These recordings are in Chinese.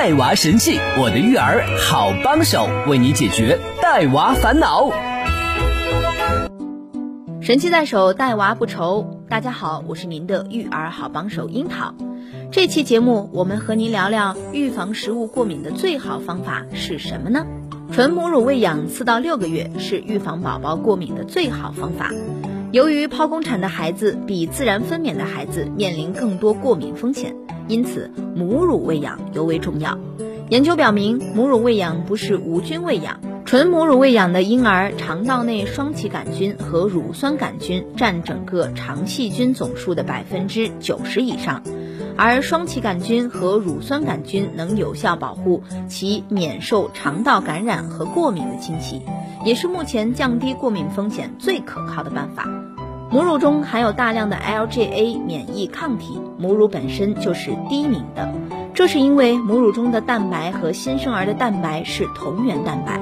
带娃神器，我的育儿好帮手，为你解决带娃烦恼。神器在手，带娃不愁。大家好，我是您的育儿好帮手樱桃。这期节目，我们和您聊聊预防食物过敏的最好方法是什么呢？纯母乳喂养四到六个月是预防宝宝过敏的最好方法。由于剖宫产的孩子比自然分娩的孩子面临更多过敏风险。因此，母乳喂养尤为重要。研究表明，母乳喂养不是无菌喂养，纯母乳喂养的婴儿肠道内双歧杆菌和乳酸杆菌占整个肠细菌总数的百分之九十以上，而双歧杆菌和乳酸杆菌能有效保护其免受肠道感染和过敏的侵袭，也是目前降低过敏风险最可靠的办法。母乳中含有大量的 LGA 免疫抗体，母乳本身就是低敏的，这是因为母乳中的蛋白和新生儿的蛋白是同源蛋白，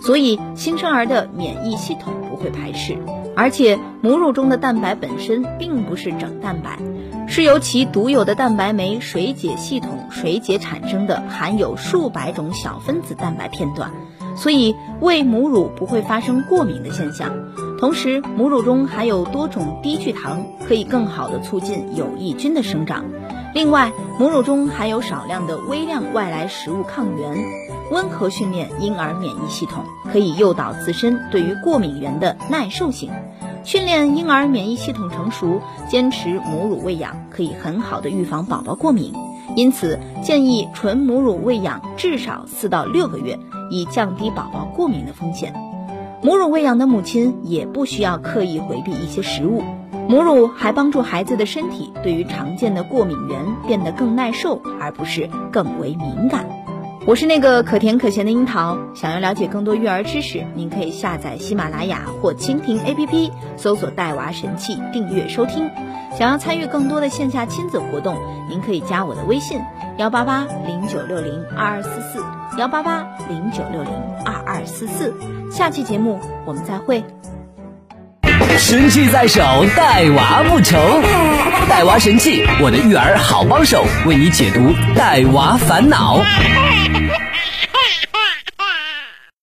所以新生儿的免疫系统不会排斥。而且母乳中的蛋白本身并不是整蛋白，是由其独有的蛋白酶水解系统水解产生的含有数百种小分子蛋白片段，所以喂母乳不会发生过敏的现象。同时，母乳中含有多种低聚糖，可以更好的促进有益菌的生长。另外，母乳中含有少量的微量外来食物抗原，温和训练婴儿免疫系统，可以诱导自身对于过敏源的耐受性。训练婴儿免疫系统成熟，坚持母乳喂养，可以很好的预防宝宝过敏。因此，建议纯母乳喂养至少四到六个月，以降低宝宝过敏的风险。母乳喂养的母亲也不需要刻意回避一些食物，母乳还帮助孩子的身体对于常见的过敏源变得更耐受，而不是更为敏感。我是那个可甜可咸的樱桃，想要了解更多育儿知识，您可以下载喜马拉雅或蜻蜓 APP，搜索“带娃神器”订阅收听。想要参与更多的线下亲子活动，您可以加我的微信：幺八八零九六零二二四四，幺八八零九六零二二四四。下期节目我们再会。神器在手，带娃不愁。带娃神器，我的育儿好帮手，为你解读带娃烦恼。